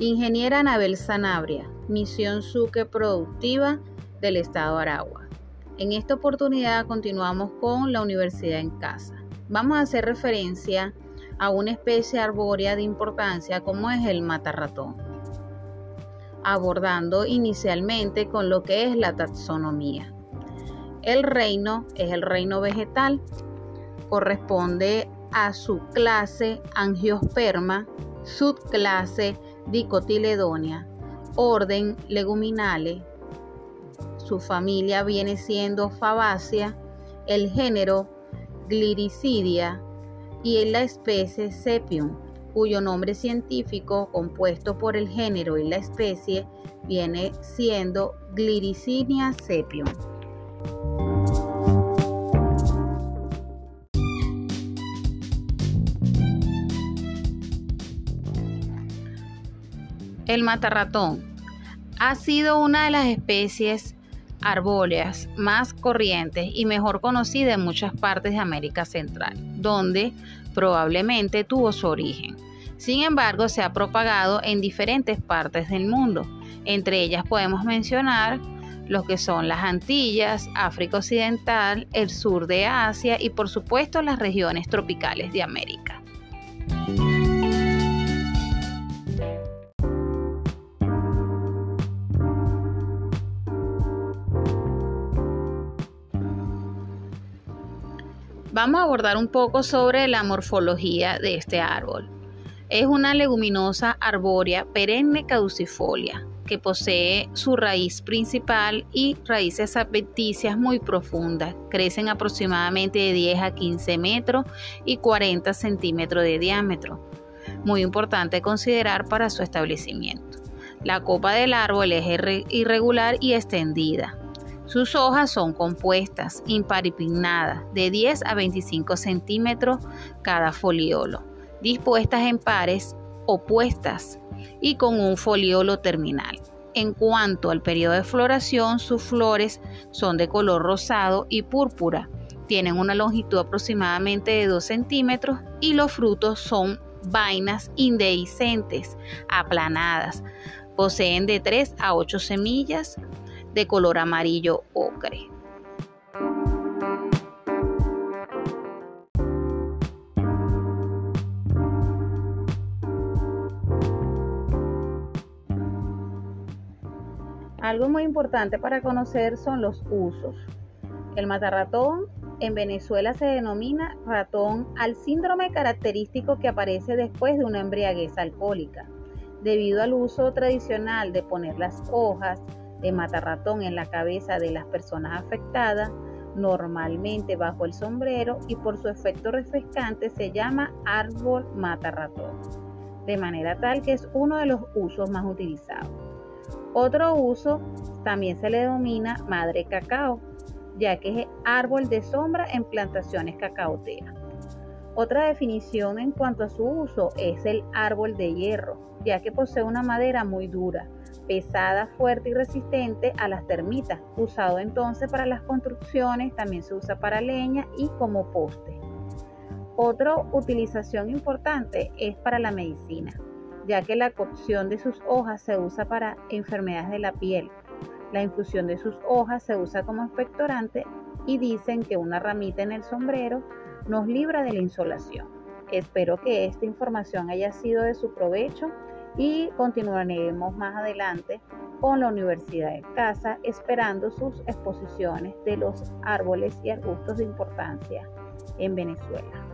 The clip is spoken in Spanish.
Ingeniera Anabel Sanabria, Misión Suque Productiva del Estado Aragua. En esta oportunidad continuamos con la Universidad en Casa. Vamos a hacer referencia a una especie arbórea de importancia como es el matarratón, abordando inicialmente con lo que es la taxonomía. El reino es el reino vegetal, corresponde a su clase Angiosperma, subclase Dicotiledonia, orden Leguminale. Su familia viene siendo Fabacia, el género Gliricidia y la especie Sepium, cuyo nombre científico compuesto por el género y la especie viene siendo Gliricidia sepium. El matarratón ha sido una de las especies arbóreas más corrientes y mejor conocida en muchas partes de América Central, donde probablemente tuvo su origen. Sin embargo, se ha propagado en diferentes partes del mundo. Entre ellas podemos mencionar lo que son las Antillas, África Occidental, el sur de Asia y por supuesto las regiones tropicales de América. Vamos a abordar un poco sobre la morfología de este árbol. Es una leguminosa arbórea perenne caducifolia que posee su raíz principal y raíces adventicias muy profundas. Crecen aproximadamente de 10 a 15 metros y 40 centímetros de diámetro. Muy importante considerar para su establecimiento. La copa del árbol es irregular y extendida. Sus hojas son compuestas, imparipignadas, de 10 a 25 centímetros cada foliolo, dispuestas en pares opuestas y con un foliolo terminal. En cuanto al periodo de floración, sus flores son de color rosado y púrpura. Tienen una longitud aproximadamente de 2 centímetros y los frutos son vainas indehiscentes, aplanadas. Poseen de 3 a 8 semillas de color amarillo ocre. Algo muy importante para conocer son los usos. El matarratón en Venezuela se denomina ratón al síndrome característico que aparece después de una embriaguez alcohólica, debido al uso tradicional de poner las hojas, de matarratón en la cabeza de las personas afectadas, normalmente bajo el sombrero y por su efecto refrescante se llama árbol matarratón, de manera tal que es uno de los usos más utilizados. Otro uso también se le denomina madre cacao, ya que es árbol de sombra en plantaciones cacaoteras. Otra definición en cuanto a su uso es el árbol de hierro, ya que posee una madera muy dura, pesada, fuerte y resistente a las termitas, usado entonces para las construcciones, también se usa para leña y como poste. Otra utilización importante es para la medicina, ya que la cocción de sus hojas se usa para enfermedades de la piel. La infusión de sus hojas se usa como expectorante y dicen que una ramita en el sombrero nos libra de la insolación. Espero que esta información haya sido de su provecho y continuaremos más adelante con la Universidad de Casa esperando sus exposiciones de los árboles y arbustos de importancia en Venezuela.